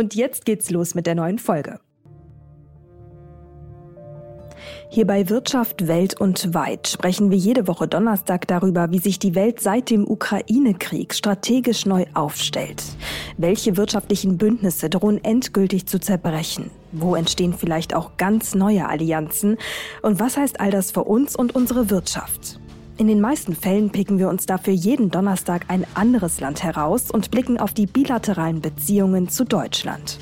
Und jetzt geht's los mit der neuen Folge. Hier bei Wirtschaft Welt und Weit sprechen wir jede Woche Donnerstag darüber, wie sich die Welt seit dem Ukraine-Krieg strategisch neu aufstellt. Welche wirtschaftlichen Bündnisse drohen endgültig zu zerbrechen? Wo entstehen vielleicht auch ganz neue Allianzen? Und was heißt all das für uns und unsere Wirtschaft? In den meisten Fällen picken wir uns dafür jeden Donnerstag ein anderes Land heraus und blicken auf die bilateralen Beziehungen zu Deutschland.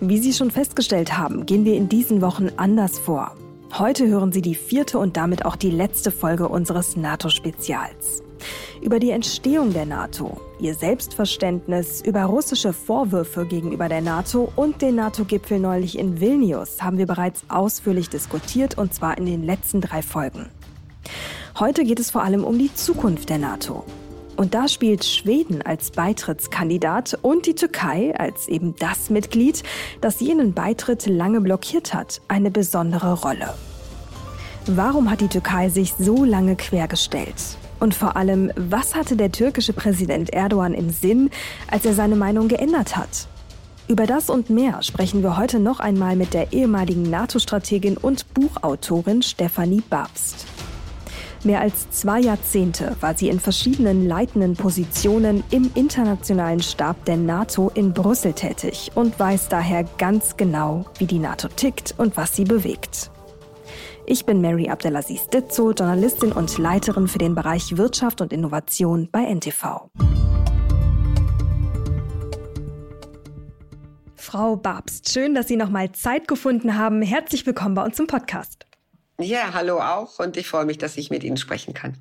Wie Sie schon festgestellt haben, gehen wir in diesen Wochen anders vor. Heute hören Sie die vierte und damit auch die letzte Folge unseres NATO-Spezials. Über die Entstehung der NATO, ihr Selbstverständnis, über russische Vorwürfe gegenüber der NATO und den NATO-Gipfel neulich in Vilnius haben wir bereits ausführlich diskutiert und zwar in den letzten drei Folgen. Heute geht es vor allem um die Zukunft der NATO. Und da spielt Schweden als Beitrittskandidat und die Türkei als eben das Mitglied, das jenen Beitritt lange blockiert hat, eine besondere Rolle. Warum hat die Türkei sich so lange quergestellt? Und vor allem, was hatte der türkische Präsident Erdogan im Sinn, als er seine Meinung geändert hat? Über das und mehr sprechen wir heute noch einmal mit der ehemaligen NATO-Strategin und Buchautorin Stefanie Babst. Mehr als zwei Jahrzehnte war sie in verschiedenen leitenden Positionen im internationalen Stab der NATO in Brüssel tätig und weiß daher ganz genau, wie die NATO tickt und was sie bewegt. Ich bin Mary Abdelaziz Ditzo, Journalistin und Leiterin für den Bereich Wirtschaft und Innovation bei NTV. Frau Babst, schön, dass Sie noch mal Zeit gefunden haben. Herzlich willkommen bei uns im Podcast. Ja, hallo auch und ich freue mich, dass ich mit Ihnen sprechen kann.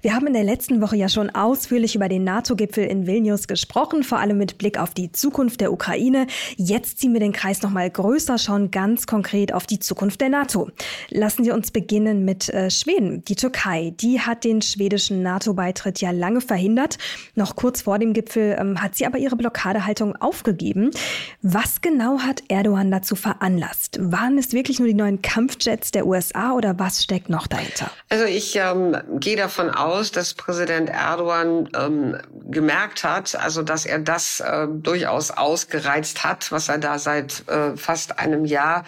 Wir haben in der letzten Woche ja schon ausführlich über den NATO-Gipfel in Vilnius gesprochen, vor allem mit Blick auf die Zukunft der Ukraine. Jetzt ziehen wir den Kreis noch mal größer, schauen ganz konkret auf die Zukunft der NATO. Lassen Sie uns beginnen mit äh, Schweden. Die Türkei, die hat den schwedischen NATO-Beitritt ja lange verhindert. Noch kurz vor dem Gipfel ähm, hat sie aber ihre Blockadehaltung aufgegeben. Was genau hat Erdogan dazu veranlasst? Waren es wirklich nur die neuen Kampfjets der USA oder was steckt noch dahinter? Also ich ähm, gehe davon aus, aus, dass Präsident Erdogan ähm, gemerkt hat, also dass er das äh, durchaus ausgereizt hat, was er da seit äh, fast einem Jahr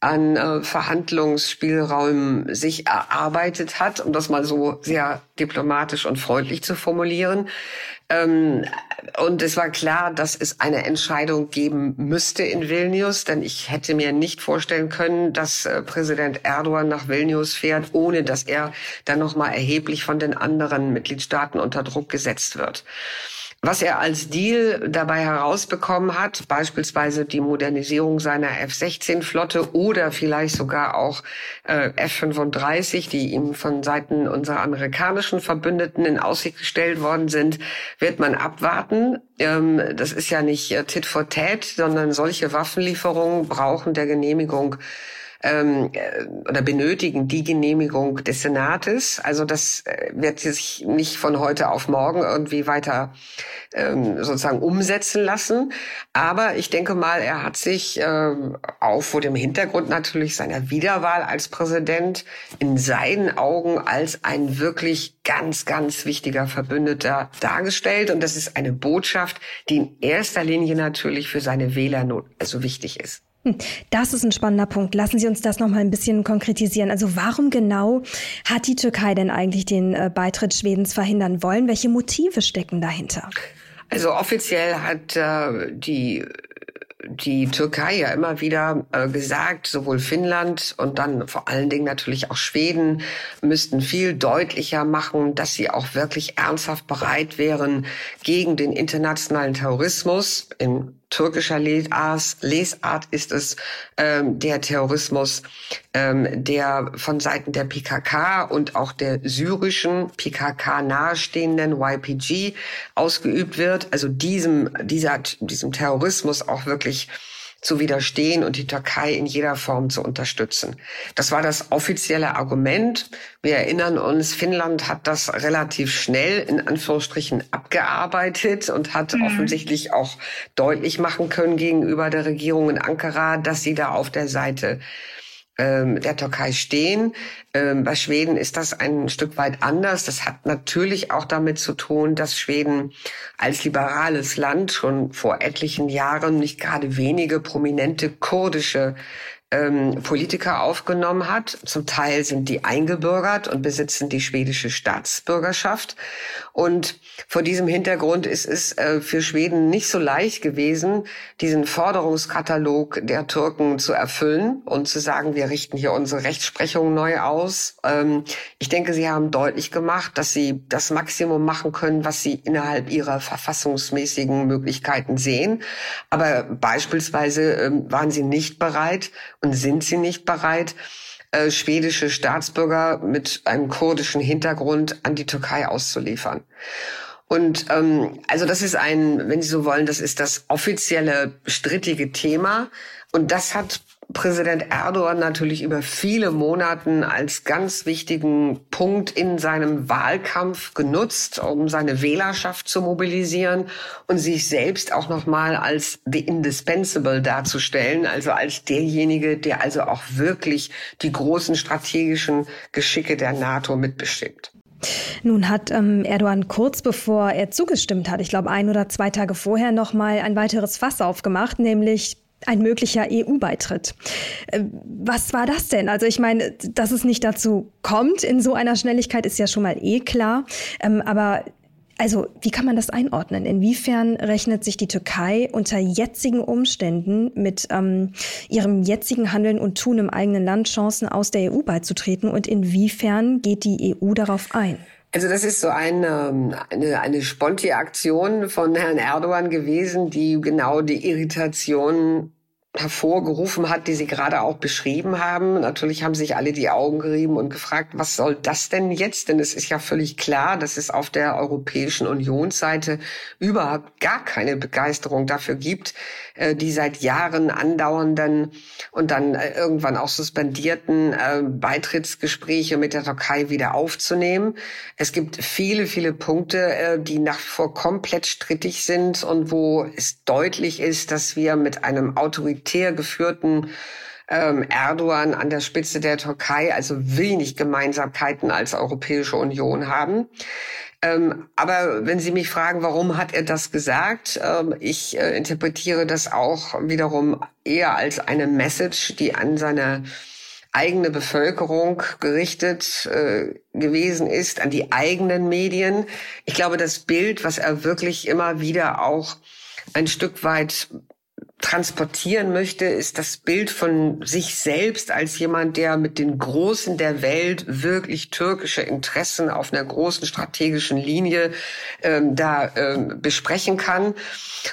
an äh, Verhandlungsspielräumen sich erarbeitet hat, um das mal so sehr diplomatisch und freundlich zu formulieren. Ähm, und es war klar, dass es eine Entscheidung geben müsste in Vilnius, denn ich hätte mir nicht vorstellen können, dass äh, Präsident Erdogan nach Vilnius fährt, ohne dass er dann noch mal erheblich von den anderen Mitgliedstaaten unter Druck gesetzt wird. Was er als Deal dabei herausbekommen hat, beispielsweise die Modernisierung seiner F-16-Flotte oder vielleicht sogar auch äh, F-35, die ihm von Seiten unserer amerikanischen Verbündeten in Aussicht gestellt worden sind, wird man abwarten. Ähm, das ist ja nicht äh, Tit for Tat, sondern solche Waffenlieferungen brauchen der Genehmigung ähm, äh, oder benötigen die Genehmigung des Senates. Also das äh, wird sich nicht von heute auf morgen irgendwie weiter ähm, sozusagen umsetzen lassen. Aber ich denke mal, er hat sich äh, auch vor dem Hintergrund natürlich seiner Wiederwahl als Präsident in seinen Augen als ein wirklich ganz, ganz wichtiger Verbündeter dargestellt. Und das ist eine Botschaft, die in erster Linie natürlich für seine Wähler also wichtig ist. Hm, das ist ein spannender Punkt. Lassen Sie uns das noch mal ein bisschen konkretisieren. Also warum genau hat die Türkei denn eigentlich den äh, Beitritt Schwedens verhindern wollen? Welche Motive stecken dahinter? Also offiziell hat äh, die die Türkei ja immer wieder äh, gesagt, sowohl Finnland und dann vor allen Dingen natürlich auch Schweden müssten viel deutlicher machen, dass sie auch wirklich ernsthaft bereit wären, gegen den internationalen Terrorismus in türkischer Lesart ist es ähm, der Terrorismus, ähm, der von Seiten der PKK und auch der syrischen PKK nahestehenden YPG ausgeübt wird. Also diesem, dieser, diesem Terrorismus auch wirklich zu widerstehen und die Türkei in jeder Form zu unterstützen. Das war das offizielle Argument. Wir erinnern uns, Finnland hat das relativ schnell in Anführungsstrichen abgearbeitet und hat mhm. offensichtlich auch deutlich machen können gegenüber der Regierung in Ankara, dass sie da auf der Seite der Türkei stehen. Ähm, bei Schweden ist das ein Stück weit anders. Das hat natürlich auch damit zu tun, dass Schweden als liberales Land schon vor etlichen Jahren nicht gerade wenige prominente kurdische ähm, Politiker aufgenommen hat. Zum Teil sind die eingebürgert und besitzen die schwedische Staatsbürgerschaft. Und vor diesem Hintergrund ist es äh, für Schweden nicht so leicht gewesen, diesen Forderungskatalog der Türken zu erfüllen und zu sagen, wir richten hier unsere Rechtsprechung neu aus. Ähm, ich denke, sie haben deutlich gemacht, dass sie das Maximum machen können, was sie innerhalb ihrer verfassungsmäßigen Möglichkeiten sehen. Aber beispielsweise ähm, waren sie nicht bereit, und sind sie nicht bereit, äh, schwedische Staatsbürger mit einem kurdischen Hintergrund an die Türkei auszuliefern. Und ähm, also das ist ein, wenn Sie so wollen, das ist das offizielle strittige Thema. Und das hat Präsident Erdogan natürlich über viele Monaten als ganz wichtigen Punkt in seinem Wahlkampf genutzt, um seine Wählerschaft zu mobilisieren und sich selbst auch nochmal als the indispensable darzustellen, also als derjenige, der also auch wirklich die großen strategischen Geschicke der NATO mitbestimmt. Nun hat ähm, Erdogan kurz bevor er zugestimmt hat, ich glaube ein oder zwei Tage vorher, noch mal ein weiteres Fass aufgemacht, nämlich ein möglicher EU-Beitritt. Äh, was war das denn? Also ich meine, dass es nicht dazu kommt in so einer Schnelligkeit ist ja schon mal eh klar. Ähm, aber also, wie kann man das einordnen? Inwiefern rechnet sich die Türkei unter jetzigen Umständen mit ähm, ihrem jetzigen Handeln und Tun im eigenen Land Chancen aus der EU beizutreten und inwiefern geht die EU darauf ein? Also das ist so eine, eine, eine Sponti-Aktion von Herrn Erdogan gewesen, die genau die Irritation hervorgerufen hat, die Sie gerade auch beschrieben haben. Natürlich haben sich alle die Augen gerieben und gefragt, was soll das denn jetzt? Denn es ist ja völlig klar, dass es auf der Europäischen Unionsseite überhaupt gar keine Begeisterung dafür gibt, äh, die seit Jahren andauernden und dann äh, irgendwann auch suspendierten äh, Beitrittsgespräche mit der Türkei wieder aufzunehmen. Es gibt viele, viele Punkte, die nach vor komplett strittig sind und wo es deutlich ist, dass wir mit einem autoritär geführten ähm, Erdogan an der Spitze der Türkei also wenig Gemeinsamkeiten als Europäische Union haben. Ähm, aber wenn Sie mich fragen, warum hat er das gesagt, ähm, ich äh, interpretiere das auch wiederum eher als eine Message, die an seine eigene Bevölkerung gerichtet äh, gewesen ist, an die eigenen Medien. Ich glaube, das Bild, was er wirklich immer wieder auch ein Stück weit transportieren möchte, ist das Bild von sich selbst als jemand, der mit den Großen der Welt wirklich türkische Interessen auf einer großen strategischen Linie ähm, da ähm, besprechen kann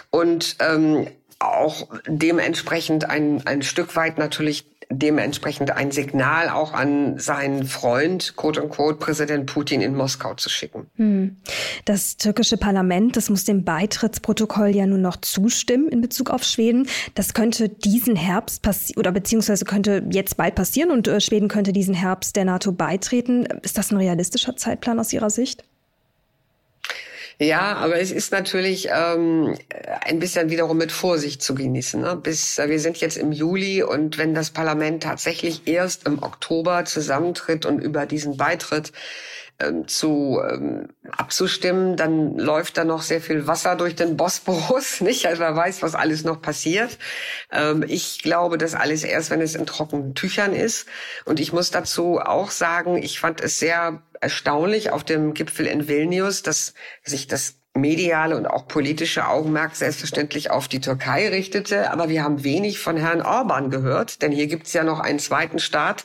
und ähm, auch dementsprechend ein, ein Stück weit natürlich dementsprechend ein Signal auch an seinen Freund, quote unquote, Präsident Putin in Moskau zu schicken. Hm. Das türkische Parlament, das muss dem Beitrittsprotokoll ja nun noch zustimmen in Bezug auf Schweden. Das könnte diesen Herbst passieren oder beziehungsweise könnte jetzt bald passieren und äh, Schweden könnte diesen Herbst der NATO beitreten. Ist das ein realistischer Zeitplan aus Ihrer Sicht? Ja, aber es ist natürlich ähm, ein bisschen wiederum mit Vorsicht zu genießen. Ne? Bis äh, wir sind jetzt im Juli und wenn das Parlament tatsächlich erst im Oktober zusammentritt und über diesen Beitritt ähm, zu ähm, abzustimmen, dann läuft da noch sehr viel Wasser durch den Bosporus, nicht? Also wer weiß, was alles noch passiert. Ähm, ich glaube, das alles erst, wenn es in trockenen Tüchern ist. Und ich muss dazu auch sagen, ich fand es sehr erstaunlich auf dem Gipfel in Vilnius, dass sich das mediale und auch politische Augenmerk selbstverständlich auf die Türkei richtete. Aber wir haben wenig von Herrn Orban gehört, denn hier gibt es ja noch einen zweiten Staat,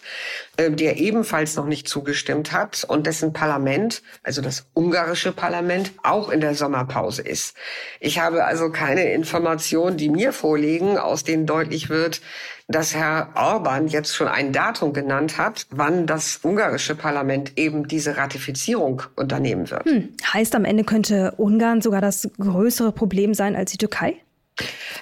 äh, der ebenfalls noch nicht zugestimmt hat und dessen Parlament, also das ungarische Parlament, auch in der Sommerpause ist. Ich habe also keine Informationen, die mir vorliegen, aus denen deutlich wird, dass Herr Orban jetzt schon ein Datum genannt hat, wann das ungarische Parlament eben diese Ratifizierung unternehmen wird. Hm. Heißt, am Ende könnte Ungarn sogar das größere Problem sein als die Türkei?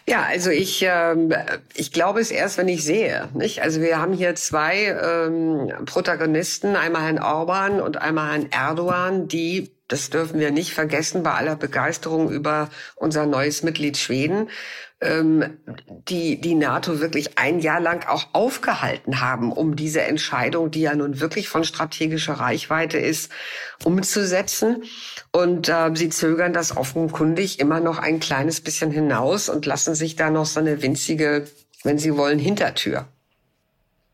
Ja, also ich, ähm, ich glaube es erst, wenn ich sehe. Nicht? Also wir haben hier zwei ähm, Protagonisten, einmal Herrn Orban und einmal Herrn Erdogan, die das dürfen wir nicht vergessen bei aller Begeisterung über unser neues Mitglied Schweden, ähm, die die NATO wirklich ein Jahr lang auch aufgehalten haben, um diese Entscheidung, die ja nun wirklich von strategischer Reichweite ist, umzusetzen. Und äh, sie zögern das offenkundig immer noch ein kleines bisschen hinaus und lassen sich da noch so eine winzige, wenn Sie wollen, Hintertür.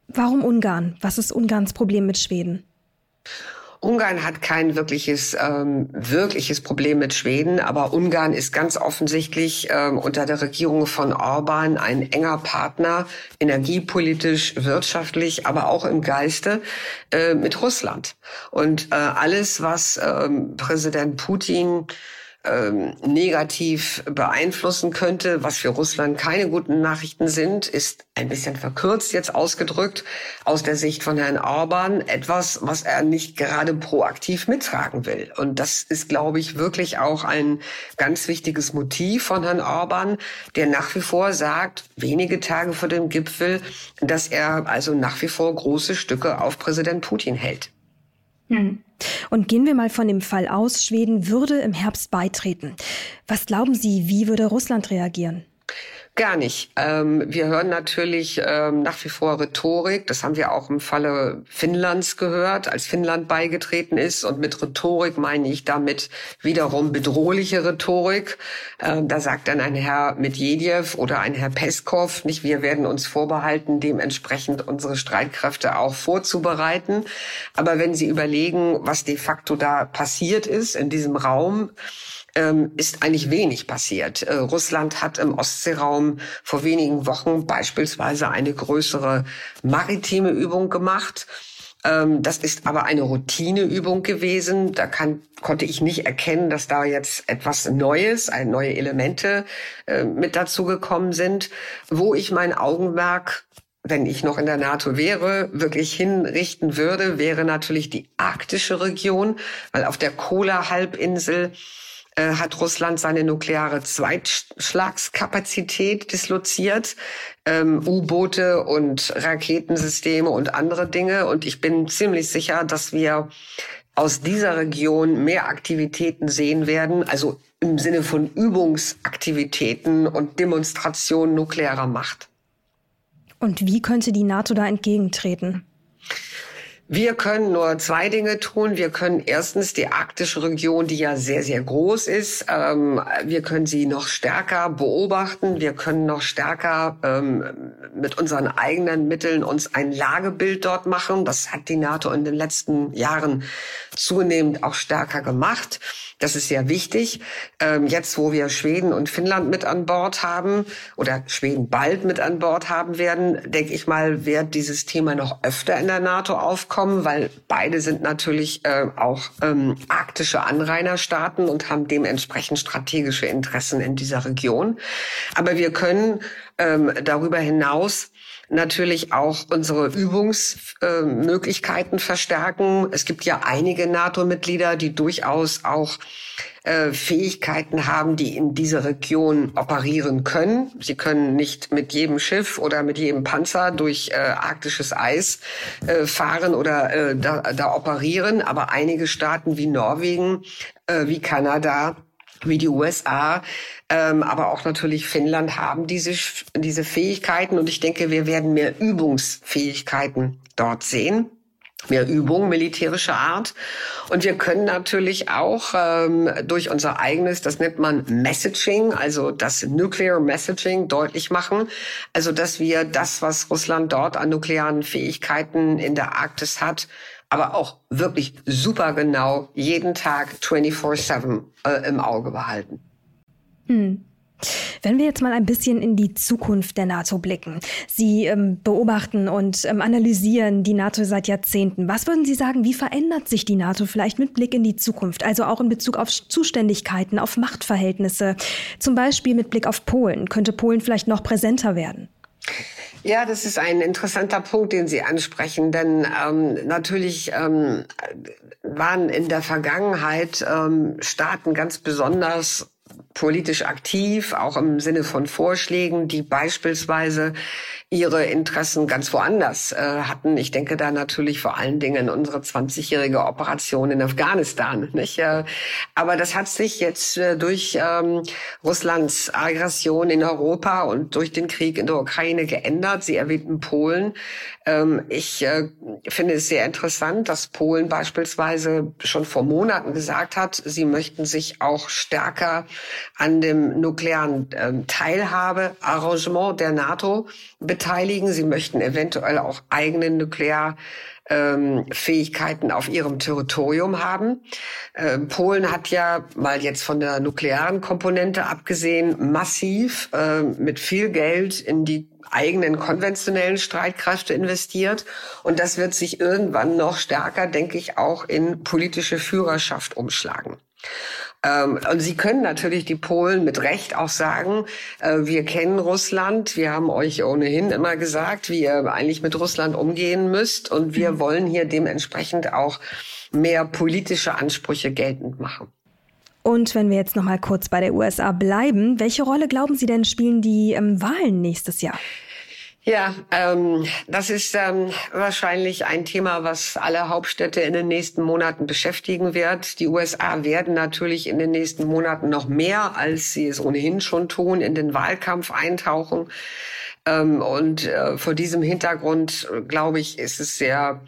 Warum Ungarn? Was ist Ungarns Problem mit Schweden? Ungarn hat kein wirkliches, ähm, wirkliches Problem mit Schweden, aber Ungarn ist ganz offensichtlich ähm, unter der Regierung von Orban ein enger Partner, energiepolitisch, wirtschaftlich, aber auch im Geiste äh, mit Russland. Und äh, alles, was ähm, Präsident Putin ähm, negativ beeinflussen könnte, was für Russland keine guten Nachrichten sind, ist ein bisschen verkürzt jetzt ausgedrückt aus der Sicht von Herrn Orban etwas, was er nicht gerade proaktiv mittragen will. Und das ist, glaube ich, wirklich auch ein ganz wichtiges Motiv von Herrn Orban, der nach wie vor sagt, wenige Tage vor dem Gipfel, dass er also nach wie vor große Stücke auf Präsident Putin hält. Hm. Und gehen wir mal von dem Fall aus, Schweden würde im Herbst beitreten. Was glauben Sie, wie würde Russland reagieren? Gar nicht. Ähm, wir hören natürlich ähm, nach wie vor Rhetorik. Das haben wir auch im Falle Finnlands gehört, als Finnland beigetreten ist. Und mit Rhetorik meine ich damit wiederum bedrohliche Rhetorik. Ähm, da sagt dann ein Herr Medvedev oder ein Herr Peskov nicht, wir werden uns vorbehalten, dementsprechend unsere Streitkräfte auch vorzubereiten. Aber wenn Sie überlegen, was de facto da passiert ist in diesem Raum, ähm, ist eigentlich wenig passiert. Äh, Russland hat im Ostseeraum vor wenigen Wochen beispielsweise eine größere maritime Übung gemacht. Ähm, das ist aber eine Routineübung gewesen. Da kann, konnte ich nicht erkennen, dass da jetzt etwas Neues, neue Elemente äh, mit dazugekommen sind. Wo ich mein Augenmerk wenn ich noch in der NATO wäre, wirklich hinrichten würde, wäre natürlich die arktische Region, weil auf der Kola-Halbinsel äh, hat Russland seine nukleare Zweitschlagskapazität disloziert, ähm, U-Boote und Raketensysteme und andere Dinge. Und ich bin ziemlich sicher, dass wir aus dieser Region mehr Aktivitäten sehen werden, also im Sinne von Übungsaktivitäten und Demonstrationen nuklearer Macht. Und wie könnte die NATO da entgegentreten? Wir können nur zwei Dinge tun. Wir können erstens die arktische Region, die ja sehr, sehr groß ist, ähm, wir können sie noch stärker beobachten. Wir können noch stärker ähm, mit unseren eigenen Mitteln uns ein Lagebild dort machen. Das hat die NATO in den letzten Jahren zunehmend auch stärker gemacht. Das ist sehr wichtig. Ähm, jetzt, wo wir Schweden und Finnland mit an Bord haben oder Schweden bald mit an Bord haben werden, denke ich mal, wird dieses Thema noch öfter in der NATO aufkommen, weil beide sind natürlich äh, auch ähm, arktische Anrainerstaaten und haben dementsprechend strategische Interessen in dieser Region. Aber wir können ähm, darüber hinaus natürlich auch unsere Übungsmöglichkeiten äh, verstärken. Es gibt ja einige NATO-Mitglieder, die durchaus auch äh, Fähigkeiten haben, die in dieser Region operieren können. Sie können nicht mit jedem Schiff oder mit jedem Panzer durch äh, arktisches Eis äh, fahren oder äh, da, da operieren, aber einige Staaten wie Norwegen, äh, wie Kanada, wie die USA, ähm, aber auch natürlich Finnland haben diese, diese Fähigkeiten. Und ich denke, wir werden mehr Übungsfähigkeiten dort sehen mehr Übung militärischer Art. Und wir können natürlich auch ähm, durch unser eigenes, das nennt man Messaging, also das Nuclear Messaging deutlich machen. Also dass wir das, was Russland dort an nuklearen Fähigkeiten in der Arktis hat, aber auch wirklich super genau jeden Tag 24-7 äh, im Auge behalten. Hm. Wenn wir jetzt mal ein bisschen in die Zukunft der NATO blicken. Sie ähm, beobachten und ähm, analysieren die NATO seit Jahrzehnten. Was würden Sie sagen, wie verändert sich die NATO vielleicht mit Blick in die Zukunft? Also auch in Bezug auf Zuständigkeiten, auf Machtverhältnisse. Zum Beispiel mit Blick auf Polen. Könnte Polen vielleicht noch präsenter werden? Ja, das ist ein interessanter Punkt, den Sie ansprechen, denn ähm, natürlich ähm, waren in der Vergangenheit ähm, Staaten ganz besonders politisch aktiv, auch im Sinne von Vorschlägen, die beispielsweise ihre Interessen ganz woanders äh, hatten. Ich denke da natürlich vor allen Dingen unsere 20-jährige Operation in Afghanistan. Nicht? Äh, aber das hat sich jetzt äh, durch ähm, Russlands Aggression in Europa und durch den Krieg in der Ukraine geändert. Sie erwähnten Polen. Ähm, ich äh, finde es sehr interessant, dass Polen beispielsweise schon vor Monaten gesagt hat, sie möchten sich auch stärker an dem nuklearen ähm, Teilhabearrangement der NATO beteiligen. Sie möchten eventuell auch eigene Nuklearfähigkeiten ähm, auf ihrem Territorium haben. Ähm, Polen hat ja mal jetzt von der nuklearen Komponente abgesehen massiv äh, mit viel Geld in die eigenen konventionellen Streitkräfte investiert. Und das wird sich irgendwann noch stärker, denke ich, auch in politische Führerschaft umschlagen. Ähm, und Sie können natürlich die Polen mit Recht auch sagen, äh, wir kennen Russland, wir haben euch ohnehin immer gesagt, wie ihr eigentlich mit Russland umgehen müsst und wir mhm. wollen hier dementsprechend auch mehr politische Ansprüche geltend machen. Und wenn wir jetzt noch mal kurz bei der USA bleiben, welche Rolle glauben Sie denn spielen die ähm, Wahlen nächstes Jahr? Ja, ähm, das ist ähm, wahrscheinlich ein Thema, was alle Hauptstädte in den nächsten Monaten beschäftigen wird. Die USA werden natürlich in den nächsten Monaten noch mehr, als sie es ohnehin schon tun, in den Wahlkampf eintauchen. Ähm, und äh, vor diesem Hintergrund, glaube ich, ist es sehr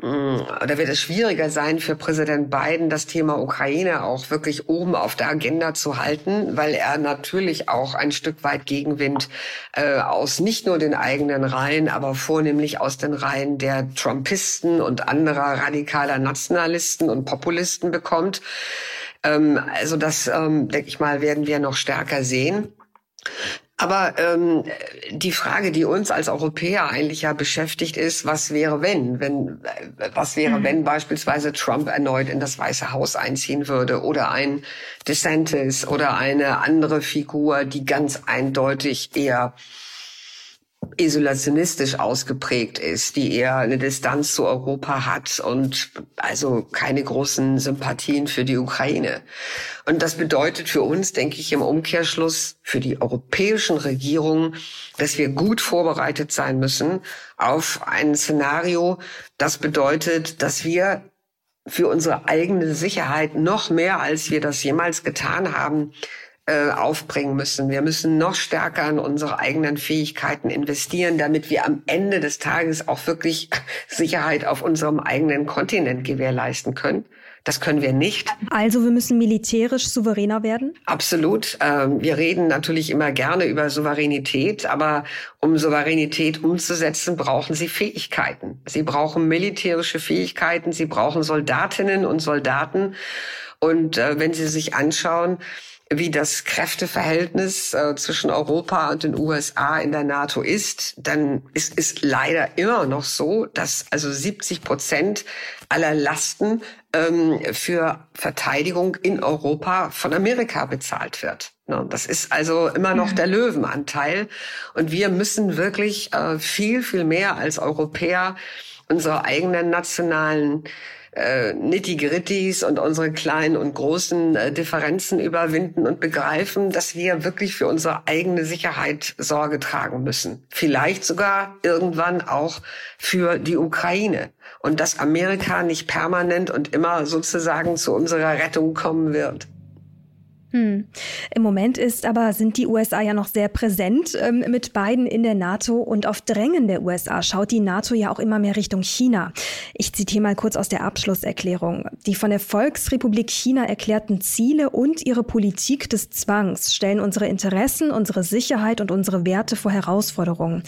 Mm, da wird es schwieriger sein für Präsident Biden, das Thema Ukraine auch wirklich oben auf der Agenda zu halten, weil er natürlich auch ein Stück weit Gegenwind äh, aus nicht nur den eigenen Reihen, aber vornehmlich aus den Reihen der Trumpisten und anderer radikaler Nationalisten und Populisten bekommt. Ähm, also das, ähm, denke ich mal, werden wir noch stärker sehen. Aber ähm, die Frage, die uns als Europäer eigentlich ja beschäftigt, ist, was wäre, wenn, wenn, was wäre, mhm. wenn beispielsweise Trump erneut in das Weiße Haus einziehen würde oder ein DeSantis oder eine andere Figur, die ganz eindeutig eher isolationistisch ausgeprägt ist, die eher eine Distanz zu Europa hat und also keine großen Sympathien für die Ukraine. Und das bedeutet für uns, denke ich, im Umkehrschluss für die europäischen Regierungen, dass wir gut vorbereitet sein müssen auf ein Szenario, das bedeutet, dass wir für unsere eigene Sicherheit noch mehr, als wir das jemals getan haben, äh, aufbringen müssen. Wir müssen noch stärker in unsere eigenen Fähigkeiten investieren, damit wir am Ende des Tages auch wirklich Sicherheit auf unserem eigenen Kontinent gewährleisten können. Das können wir nicht. Also wir müssen militärisch souveräner werden? Absolut. Ähm, wir reden natürlich immer gerne über Souveränität, aber um Souveränität umzusetzen, brauchen Sie Fähigkeiten. Sie brauchen militärische Fähigkeiten, Sie brauchen Soldatinnen und Soldaten. Und äh, wenn Sie sich anschauen, wie das Kräfteverhältnis äh, zwischen Europa und den USA in der NATO ist, dann ist es leider immer noch so, dass also 70 Prozent aller Lasten ähm, für Verteidigung in Europa von Amerika bezahlt wird. Ne, das ist also immer noch der Löwenanteil. Und wir müssen wirklich äh, viel, viel mehr als Europäer unsere eigenen nationalen äh, Nitty-Gritties und unsere kleinen und großen äh, Differenzen überwinden und begreifen, dass wir wirklich für unsere eigene Sicherheit Sorge tragen müssen. Vielleicht sogar irgendwann auch für die Ukraine. Und dass Amerika nicht permanent und immer sozusagen zu unserer Rettung kommen wird. Hm. Im Moment ist aber, sind die USA ja noch sehr präsent ähm, mit beiden in der NATO und auf Drängen der USA schaut die NATO ja auch immer mehr Richtung China. Ich zitiere mal kurz aus der Abschlusserklärung. Die von der Volksrepublik China erklärten Ziele und ihre Politik des Zwangs stellen unsere Interessen, unsere Sicherheit und unsere Werte vor Herausforderungen.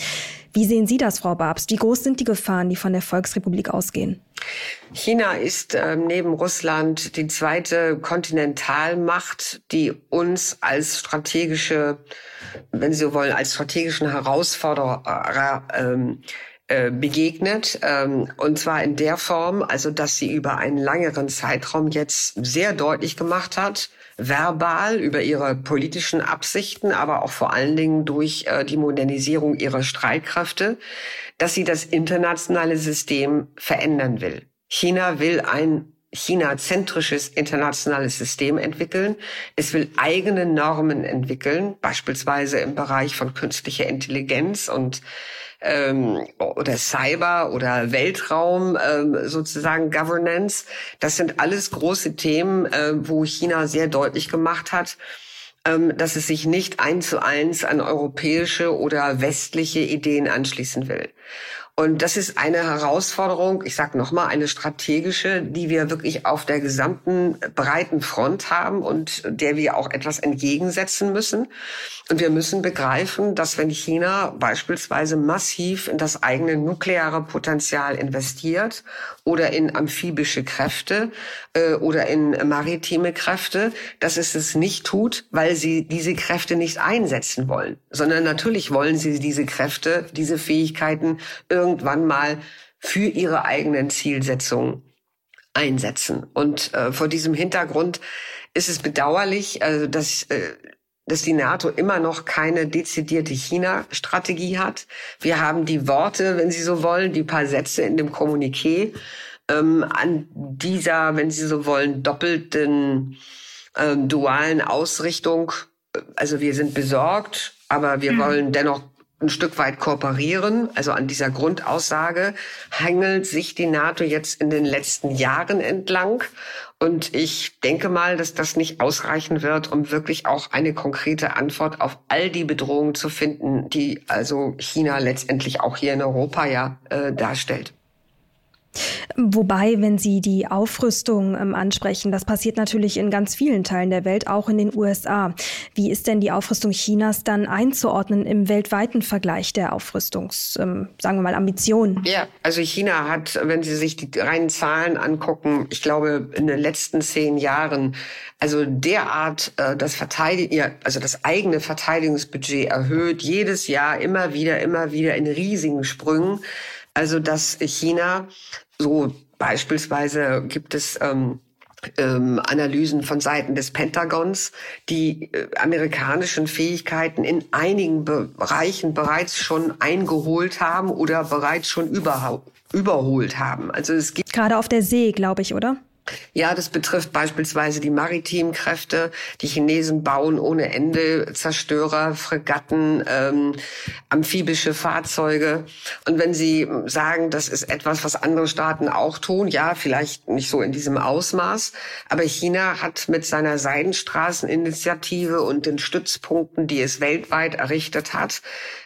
Wie sehen Sie das, Frau Babs? Wie groß sind die Gefahren, die von der Volksrepublik ausgehen? China ist äh, neben Russland die zweite Kontinentalmacht, die uns als strategische, wenn Sie so wollen, als strategischen Herausforderer ähm, äh, begegnet. Ähm, und zwar in der Form, also dass sie über einen längeren Zeitraum jetzt sehr deutlich gemacht hat, verbal über ihre politischen Absichten, aber auch vor allen Dingen durch äh, die Modernisierung ihrer Streitkräfte, dass sie das internationale System verändern will. China will ein China-zentrisches internationales System entwickeln. Es will eigene Normen entwickeln, beispielsweise im Bereich von künstlicher Intelligenz und ähm, oder Cyber oder Weltraum ähm, sozusagen Governance. Das sind alles große Themen, äh, wo China sehr deutlich gemacht hat, ähm, dass es sich nicht eins zu eins an europäische oder westliche Ideen anschließen will. Und das ist eine Herausforderung, ich sage nochmal, eine strategische, die wir wirklich auf der gesamten breiten Front haben und der wir auch etwas entgegensetzen müssen. Und wir müssen begreifen, dass wenn China beispielsweise massiv in das eigene nukleare Potenzial investiert oder in amphibische Kräfte äh, oder in maritime Kräfte, dass es es nicht tut, weil sie diese Kräfte nicht einsetzen wollen, sondern natürlich wollen sie diese Kräfte, diese Fähigkeiten irgendwann mal für ihre eigenen Zielsetzungen einsetzen. Und äh, vor diesem Hintergrund ist es bedauerlich, also dass äh, dass die NATO immer noch keine dezidierte China-Strategie hat. Wir haben die Worte, wenn Sie so wollen, die paar Sätze in dem Kommuniqué ähm, an dieser, wenn Sie so wollen, doppelten ähm, dualen Ausrichtung. Also wir sind besorgt, aber wir mhm. wollen dennoch ein Stück weit kooperieren. Also an dieser Grundaussage hangelt sich die NATO jetzt in den letzten Jahren entlang. Und ich denke mal, dass das nicht ausreichen wird, um wirklich auch eine konkrete Antwort auf all die Bedrohungen zu finden, die also China letztendlich auch hier in Europa ja äh, darstellt. Wobei, wenn Sie die Aufrüstung ähm, ansprechen, das passiert natürlich in ganz vielen Teilen der Welt, auch in den USA. Wie ist denn die Aufrüstung Chinas dann einzuordnen im weltweiten Vergleich der Aufrüstungs, ähm, sagen wir mal, Ambitionen? Ja, also China hat, wenn Sie sich die reinen Zahlen angucken, ich glaube, in den letzten zehn Jahren, also derart äh, das Verteidigen, also das eigene Verteidigungsbudget erhöht, jedes Jahr immer wieder, immer wieder in riesigen Sprüngen. Also dass China so beispielsweise gibt es ähm, ähm, Analysen von Seiten des Pentagons, die äh, amerikanischen Fähigkeiten in einigen Bereichen bereits schon eingeholt haben oder bereits schon überholt haben. Also es gibt gerade auf der See, glaube ich, oder? Ja, das betrifft beispielsweise die maritimen Kräfte. Die Chinesen bauen ohne Ende Zerstörer, Fregatten, ähm, amphibische Fahrzeuge. Und wenn Sie sagen, das ist etwas, was andere Staaten auch tun, ja, vielleicht nicht so in diesem Ausmaß, aber China hat mit seiner Seidenstraßeninitiative und den Stützpunkten, die es weltweit errichtet hat,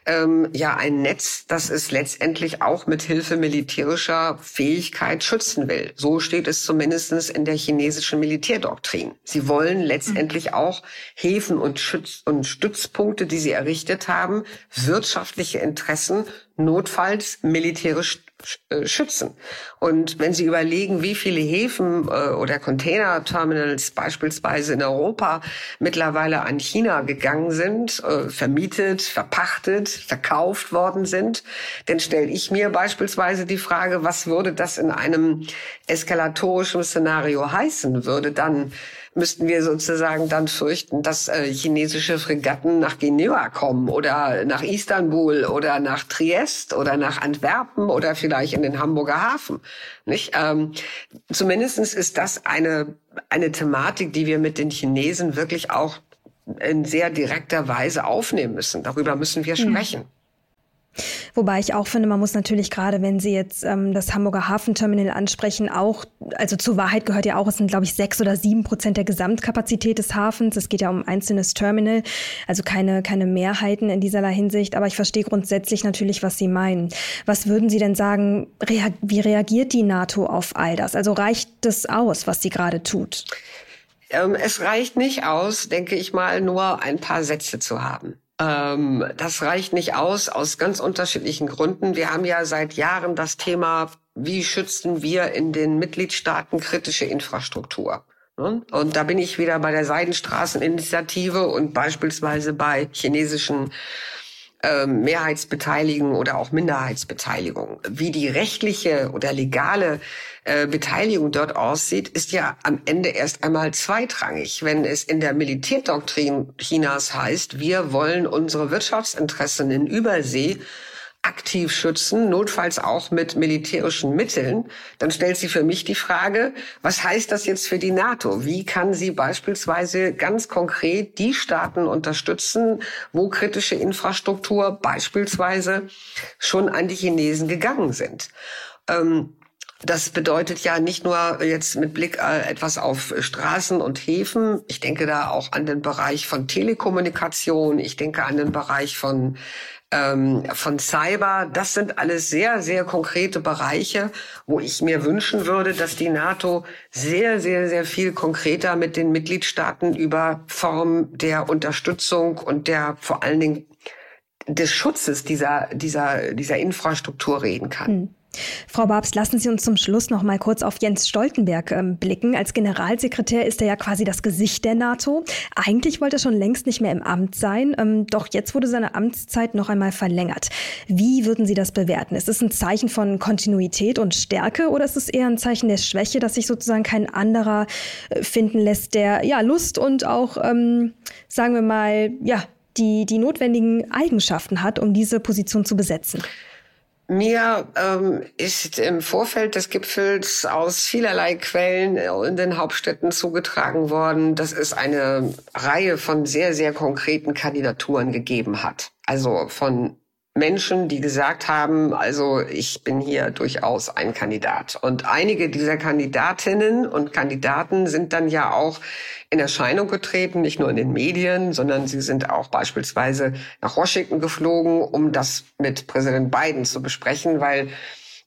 ähm, ja ein Netz, das es letztendlich auch mit Hilfe militärischer Fähigkeit schützen will. So steht es zumindest in der chinesischen Militärdoktrin. Sie wollen letztendlich mhm. auch Häfen und, Schütz und Stützpunkte, die sie errichtet haben, wirtschaftliche Interessen notfalls militärisch schützen. Und wenn Sie überlegen, wie viele Häfen äh, oder Containerterminals beispielsweise in Europa mittlerweile an China gegangen sind, äh, vermietet, verpachtet, verkauft worden sind, dann stelle ich mir beispielsweise die Frage, was würde das in einem eskalatorischen Szenario heißen? Würde dann müssten wir sozusagen dann fürchten, dass äh, chinesische Fregatten nach Genua kommen oder nach Istanbul oder nach Triest oder nach Antwerpen oder vielleicht in den Hamburger Hafen. Nicht? Ähm, zumindestens ist das eine, eine Thematik, die wir mit den Chinesen wirklich auch in sehr direkter Weise aufnehmen müssen. Darüber müssen wir sprechen. Wobei ich auch finde, man muss natürlich gerade, wenn Sie jetzt ähm, das Hamburger Hafenterminal ansprechen, auch, also zur Wahrheit gehört ja auch, es sind, glaube ich, sechs oder sieben Prozent der Gesamtkapazität des Hafens. Es geht ja um ein einzelnes Terminal, also keine, keine Mehrheiten in dieserlei Hinsicht. Aber ich verstehe grundsätzlich natürlich, was Sie meinen. Was würden Sie denn sagen, rea wie reagiert die NATO auf all das? Also reicht das aus, was sie gerade tut? Ähm, es reicht nicht aus, denke ich mal, nur ein paar Sätze zu haben. Ähm, das reicht nicht aus, aus ganz unterschiedlichen Gründen. Wir haben ja seit Jahren das Thema, wie schützen wir in den Mitgliedstaaten kritische Infrastruktur? Ne? Und da bin ich wieder bei der Seidenstraßeninitiative und beispielsweise bei chinesischen Mehrheitsbeteiligung oder auch Minderheitsbeteiligung. Wie die rechtliche oder legale äh, Beteiligung dort aussieht, ist ja am Ende erst einmal zweitrangig. Wenn es in der Militärdoktrin Chinas heißt, wir wollen unsere Wirtschaftsinteressen in Übersee aktiv schützen, notfalls auch mit militärischen Mitteln, dann stellt sich für mich die Frage, was heißt das jetzt für die NATO? Wie kann sie beispielsweise ganz konkret die Staaten unterstützen, wo kritische Infrastruktur beispielsweise schon an die Chinesen gegangen sind? Ähm, das bedeutet ja nicht nur jetzt mit Blick äh, etwas auf Straßen und Häfen. Ich denke da auch an den Bereich von Telekommunikation. Ich denke an den Bereich von ähm, von Cyber. Das sind alles sehr, sehr konkrete Bereiche, wo ich mir wünschen würde, dass die NATO sehr, sehr, sehr viel konkreter mit den Mitgliedstaaten über Form der Unterstützung und der vor allen Dingen des Schutzes dieser, dieser, dieser Infrastruktur reden kann. Hm. Frau Babs, lassen Sie uns zum Schluss noch mal kurz auf Jens Stoltenberg ähm, blicken. Als Generalsekretär ist er ja quasi das Gesicht der NATO. Eigentlich wollte er schon längst nicht mehr im Amt sein, ähm, doch jetzt wurde seine Amtszeit noch einmal verlängert. Wie würden Sie das bewerten? Ist es ein Zeichen von Kontinuität und Stärke oder ist es eher ein Zeichen der Schwäche, dass sich sozusagen kein anderer äh, finden lässt, der ja Lust und auch, ähm, sagen wir mal, ja, die, die notwendigen Eigenschaften hat, um diese Position zu besetzen? Mir ähm, ist im Vorfeld des Gipfels aus vielerlei Quellen in den Hauptstädten zugetragen worden, dass es eine Reihe von sehr, sehr konkreten Kandidaturen gegeben hat. Also von Menschen, die gesagt haben, also ich bin hier durchaus ein Kandidat. Und einige dieser Kandidatinnen und Kandidaten sind dann ja auch in Erscheinung getreten, nicht nur in den Medien, sondern sie sind auch beispielsweise nach Washington geflogen, um das mit Präsident Biden zu besprechen, weil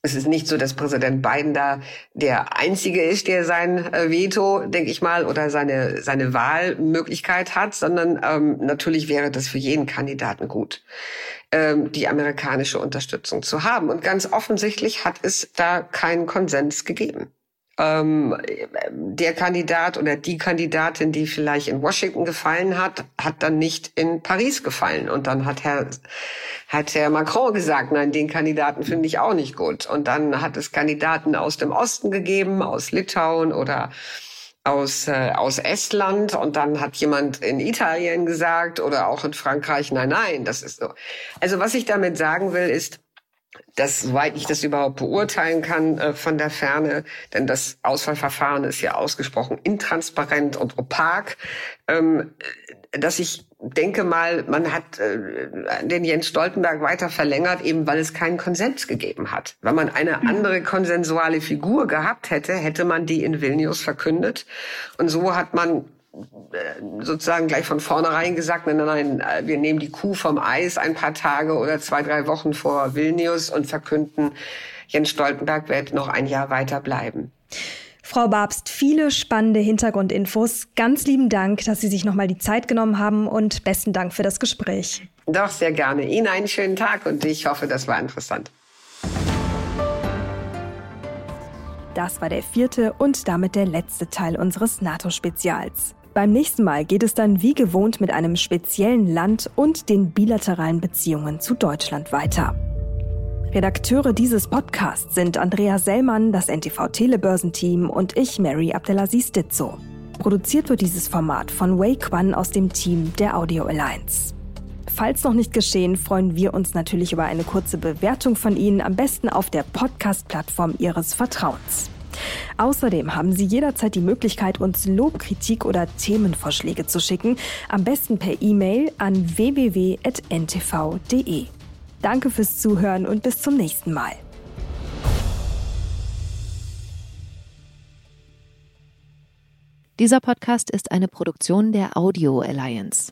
es ist nicht so, dass Präsident Biden da der Einzige ist, der sein äh, Veto, denke ich mal, oder seine, seine Wahlmöglichkeit hat, sondern ähm, natürlich wäre das für jeden Kandidaten gut, ähm, die amerikanische Unterstützung zu haben. Und ganz offensichtlich hat es da keinen Konsens gegeben ähm, der Kandidat oder die Kandidatin, die vielleicht in Washington gefallen hat, hat dann nicht in Paris gefallen. Und dann hat Herr, hat Herr Macron gesagt, nein, den Kandidaten finde ich auch nicht gut. Und dann hat es Kandidaten aus dem Osten gegeben, aus Litauen oder aus, äh, aus Estland und dann hat jemand in Italien gesagt oder auch in Frankreich, nein, nein, das ist so. Also was ich damit sagen will, ist, dass, soweit ich das überhaupt beurteilen kann äh, von der Ferne, denn das Auswahlverfahren ist ja ausgesprochen intransparent und opak, ähm, dass ich denke mal, man hat äh, den Jens Stoltenberg weiter verlängert, eben weil es keinen Konsens gegeben hat. Wenn man eine andere konsensuale Figur gehabt hätte, hätte man die in Vilnius verkündet. Und so hat man äh, sozusagen gleich von vornherein gesagt, nein, nein, nein, äh, wir nehmen die Kuh vom Eis ein paar Tage oder zwei, drei Wochen vor Vilnius und verkünden, Jens Stoltenberg wird noch ein Jahr weiter bleiben. Frau Babst, viele spannende Hintergrundinfos. Ganz lieben Dank, dass Sie sich nochmal die Zeit genommen haben und besten Dank für das Gespräch. Doch, sehr gerne. Ihnen einen schönen Tag und ich hoffe, das war interessant. Das war der vierte und damit der letzte Teil unseres NATO-Spezials. Beim nächsten Mal geht es dann wie gewohnt mit einem speziellen Land und den bilateralen Beziehungen zu Deutschland weiter. Redakteure dieses Podcasts sind Andrea Sellmann, das NTV Telebörsenteam und ich, Mary Abdelaziz Ditzo. Produziert wird dieses Format von Wei Quan aus dem Team der Audio Alliance. Falls noch nicht geschehen, freuen wir uns natürlich über eine kurze Bewertung von Ihnen, am besten auf der Podcast-Plattform Ihres Vertrauens. Außerdem haben Sie jederzeit die Möglichkeit, uns Lob, Kritik oder Themenvorschläge zu schicken, am besten per E-Mail an www.ntv.de. Danke fürs Zuhören und bis zum nächsten Mal. Dieser Podcast ist eine Produktion der Audio Alliance.